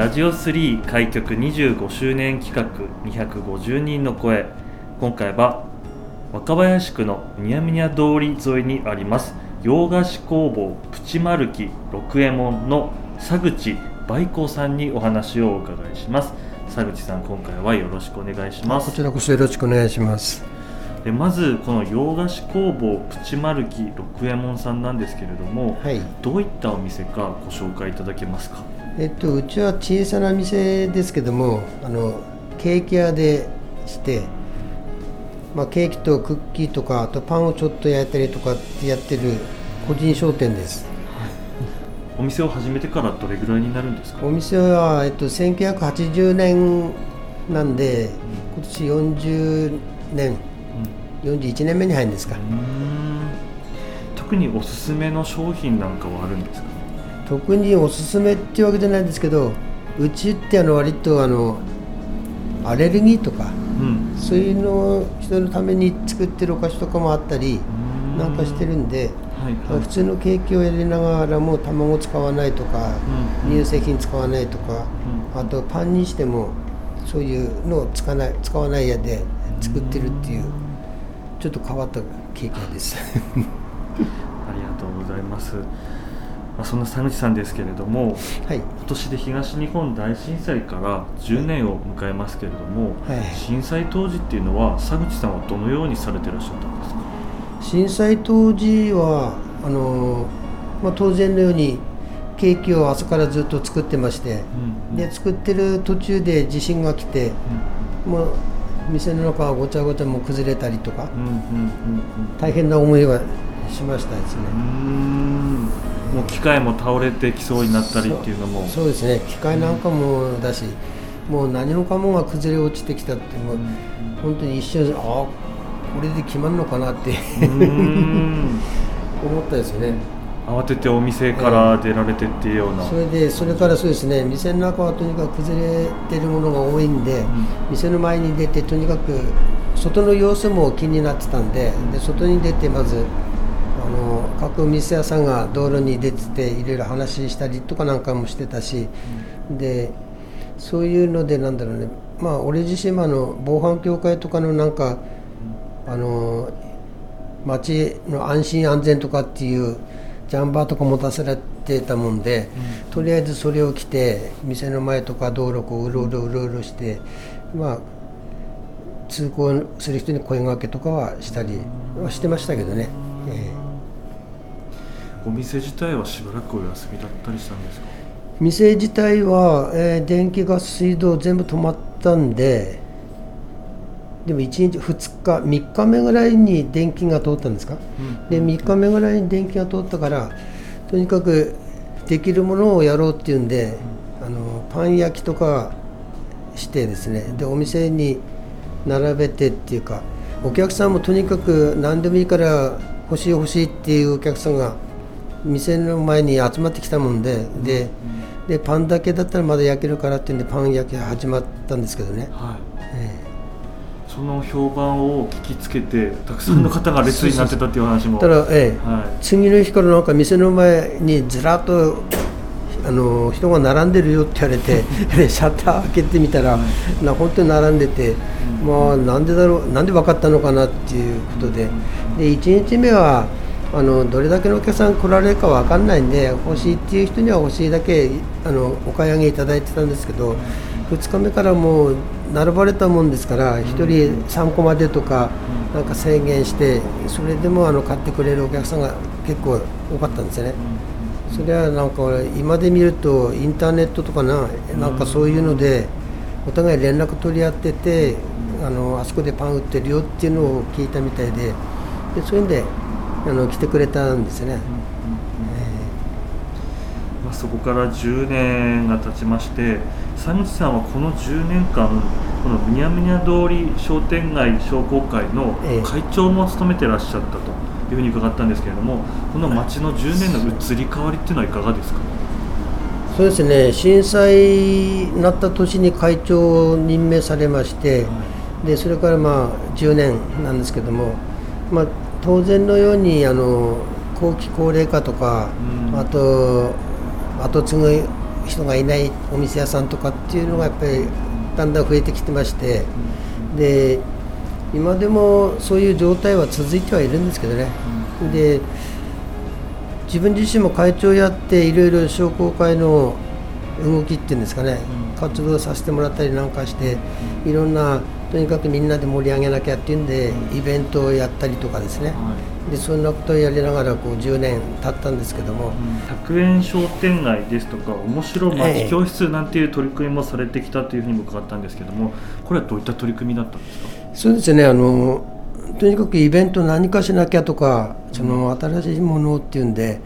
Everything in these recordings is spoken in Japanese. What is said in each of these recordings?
ラジオ3開局25周年企画250人の声。今回は若林区のむにゃむにゃ通り沿いにあります洋菓子工房プチマルキ六右衛門の佐口梅光さんにお話をお伺いします。佐口さん今回はよろしくお願いします。こちらこそよろしくお願いします。でまずこの洋菓子工房プチマルキ六右衛門さんなんですけれども、はい。どういったお店かご紹介いただけますか？えっとうちは小さな店ですけどもあのケーキ屋でしてまあ、ケーキとクッキーとかあとパンをちょっと焼いたりとかってやってる個人商店です。お店を始めてからどれぐらいになるんですか？お店は、えっと、1980年なんで今年40年。41年目に入るんですか。特におすすめの商品なんかはあるんですか？特におすすめっていうわけじゃないんですけどうちってあの割とあのアレルギーとかうん。そういうの人のために作ってるお菓子とかもあったりなんかしてるんではいはい。普通のケーキをやりながらも卵使わないとかうん。乳製品使わないとかあとパンにしてもそういうのを使わない使わないやで作ってるっていうちょっと変わったケーキです。ありがとうございます、まあ、そんな佐口さんですけれどもはい。今年で東日本大震災から10年を迎えますけれども、はい。震災当時っていうのは佐口さんはどのようにされてらっしゃったんですか？震災当時はあの、まあ、当然のようにケーキを朝からずっと作ってましてうんで作ってる途中で地震が来てもう店の中はごちゃごちゃもう崩れたりとかうんうんうんうん。大変な思いはしましたですねもう機械も倒れてきそうになったりっていうのも。そうですね。機械なんかもだしもう何もかもが崩れ落ちてきたってもう本当に一瞬ああこれで決まるのかなって。うーん。思ったですよね。慌ててお店から出られてっていうような、それでそれからそうですね。店の中はとにかく崩れてるものが多いんで、店の前に出てとにかく外の様子も気になってたんでで外に出てまずあの各店屋さんが道路に出てていろいろ話したりとかなんかもしてたし、でそういうのでなんだろうね。まあ俺自身もあの防犯協会とかのなんかあの街の安心安全とかっていうジャンバーとか持たせられてたもんで、とりあえずそれを着て店の前とか道路をこううろうろうろうろしてまあ通行する人に声掛けとかはしたりはしてましたけどね、ええお店自体はしばらくお休みだったりしたんですか？店自体は、えー電気ガス水道全部止まったんででも1日2日3日目ぐらいに電気が通ったんですか、で3日目ぐらいに電気が通ったからとにかくできるものをやろうっていうんで、あのパン焼きとかしてですねでお店に並べてっていうかお客さんもとにかく何でもいいから欲しい欲しいっていうお客さんが店の前に集まってきたもんで、ででパンだけだったらまだ焼けるからっていうんでパン焼きが始まったんですけどね、はい。えその評判を聞きつけてたくさんの方が列になってたっていう話も、えただ、ええ。は次の日からなんか店の前にずらっとあの人が並んでるよって言われてで シャッター開けてみたら、な本当に並んでて、まあなんでだろうなんで分かったのかなっていうことで。で1日目はあのどれだけのお客さん来られるか分かんないんで欲しいっていう人には欲しいだけあのお買い上げいただいてたんですけど2日目からもう並ばれたもんですから1人3個までとかなんか制限してそれでもあの買ってくれるお客さんが結構多かったんですよね。それはなんか今で見るとインターネットとかななんかそういうのでお互い連絡取り合っててあのあそこでパン売ってるよっていうのを聞いたみたいででそういうんであの来てくれたんですね。まあ、そこから10年が経ちまして佐口さんはこの10年間このむにゃむにゃ通り商店街商工会の会長も務めてらっしゃったというふうに伺ったんですけれどもこの町の10年の移り変わりっていうのはいかがですか？そうですね。震災になった年に会長を任命されまして、はい、でそれからまあ10年なんですけども、まあ、当然のようにあの後期高齢化とか、うん、あと後継ぐ人がいないお店屋さんとかっていうのがやっぱりだんだん増えてきてまして、うん、で今でもそういう状態は続いてはいるんですけどね、うん、で自分自身も会長やっていろいろ商工会の動きっていうんですかね、活動させてもらったりなんかしていろんなとにかくみんなで盛り上げなきゃっていうんでイベントをやったりとかですね、でそんなことをやりながらこう10年経ったんですけども、100円商店街ですとか面白町教室なんていう取り組みもされてきたというふうにも伺ったんですけどもこれはどういった取り組みだったんですか？そうですね。あのとにかくイベント何かしなきゃとかその新しいものっていうんで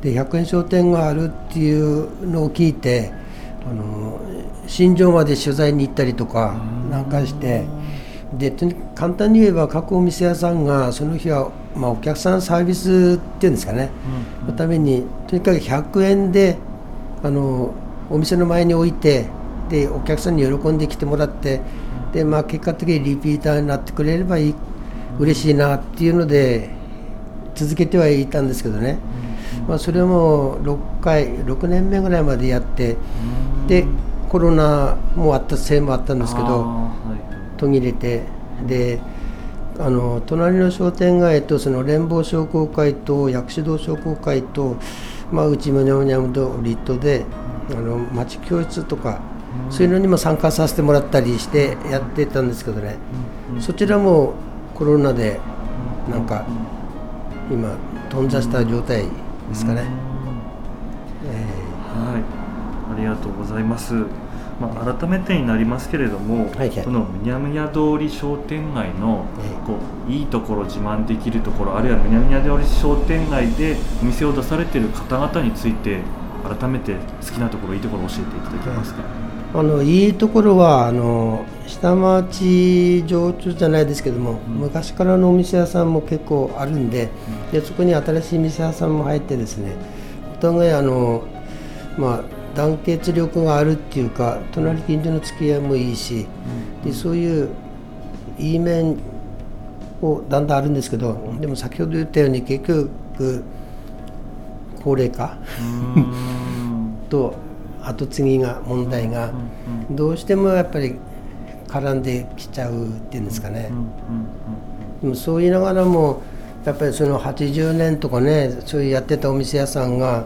で100円商店があるっていうのを聞いてあの新庄まで取材に行ったりとかなんかして。で簡単に言えば各お店屋さんがその日は、まあ、お客さんサービスっていうんですかね、のためにとにかく100円であのお店の前に置いてでお客さんに喜んで来てもらってで、まあ、結果的にリピーターになってくれればいい嬉しいなっていうので続けてはいたんですけどね、まあ、それも6回6年目ぐらいまでやってでコロナもあったせいもあったんですけど、途切れて。であの隣の商店街とその連邦商工会と薬師堂商工会と、まあ、うちむにゃむにゃむとリットであの町教室とか、そういうのにも参加させてもらったりしてやってたんですけどね、そちらもコロナでなんか今頓挫した状態ですかね、えー、はいありがとうございます。まあ、改めてになりますけれども、はいはい、このむにゃむにゃ通り商店街のこういいところ自慢できるところあるいはむにゃむにゃ通り商店街でお店を出されている方々について改めて好きなところいいところを教えていただけますか、あのいいところはあの下町常駐じゃないですけども、うん、昔からのお店屋さんも結構あるんでうん、でそこに新しい店屋さんも入ってですねお互いあの、まあ、団結力があるっていうか隣近所の付き合いもいいし、うん、でそういういい面をだんだんあるんですけどでも先ほど言ったように結局高齢化 と後継ぎが問題がどうしてもやっぱり絡んできちゃうっていうんですかね。でもそう言いながらもやっぱりその80年とかねそういうやってたお店屋さんが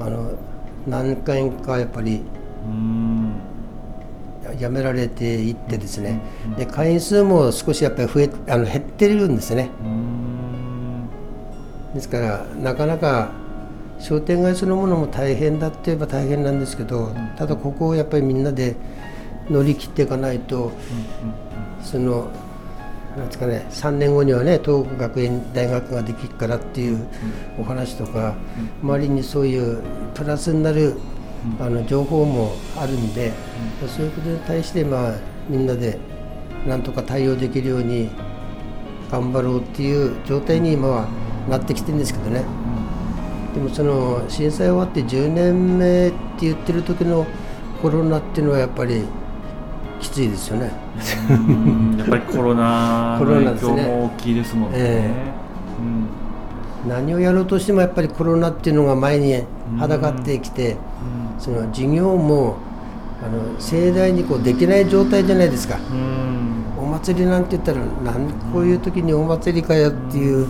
あの何回かやっぱりやめられていってですね。で会員数も少しやっぱり増えあの減ってるんですね。ですからなかなか商店街そのものも大変だって言えば大変なんですけどただここをやっぱりみんなで乗り切っていかないと、そのなんですかね3年後にはね東北学園大学ができるからっていうお話とか、周りにそういうプラスになるあの情報もあるんで、そういうことに対してまあみんなでなんとか対応できるように頑張ろうっていう状態に今はなってきてるんですけどね。でもその震災終わって10年目って言ってる時のコロナっていうのはやっぱりきついですよね。やっぱりコロナの影響も大きいですもんね。えー、何をやろうとしてもやっぱりコロナっていうのが前にはだかってきて、その事業もあの盛大にこうできない状態じゃないですか。お祭りなんて言ったらなんこういう時にお祭りかよっていう。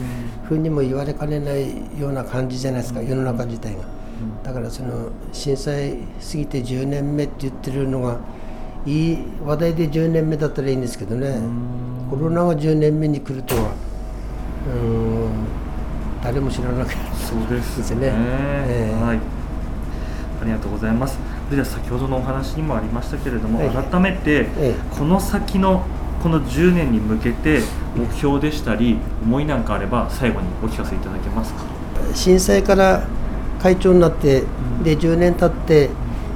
ふうにも言われかねないような感じじゃないですか、世の中自体が。だからその震災過ぎて10年目って言ってるのがいい話題で10年目だったらいいんですけどね。コロナが10年目に来るとはうん誰も知らなかったそうですね、えー、はい。ありがとうございます。では先ほどのお話にもありましたけれども、はい。改めてえこの先のこの10年に向けて目標でしたり思いなんかあれば最後にお聞かせいただけますか？え震災から会長になってで10年経って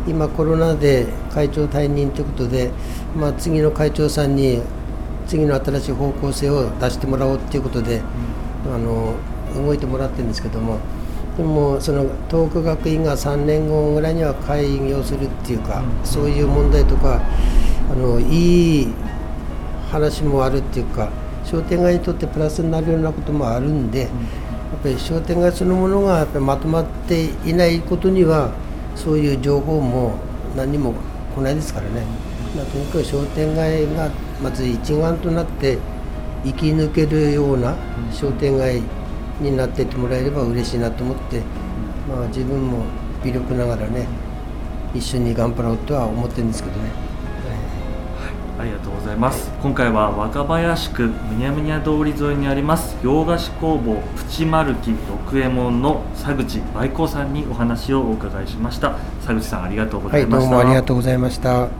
今コロナで会長退任ということで、まあ、次の会長さんに次の新しい方向性を出してもらおうということで、あの動いてもらってるんですけどもでもその東北学院が3年後ぐらいには開業するっていうか、うん。そういう問題とかあのいい話もあるっていうか商店街にとってプラスになるようなこともあるんで、やっぱり商店街そのものがやっぱりまとまっていないことにはそういう情報も何にも来ないですからね、まあとにかく商店街がまず一丸となって生き抜けるような商店街になっていってもらえれば嬉しいなと思って、まあ、自分も微力ながらね一緒に頑張ろうとは思ってるんですけどね。ありがとうございます。今回は若林区むにゃむにゃ通り沿いにあります洋菓子工房プチマルキ六右衛門の佐口梅子さんにお話をお伺いしました。佐口さんありがとうござい、ました、どうもありがとうございました。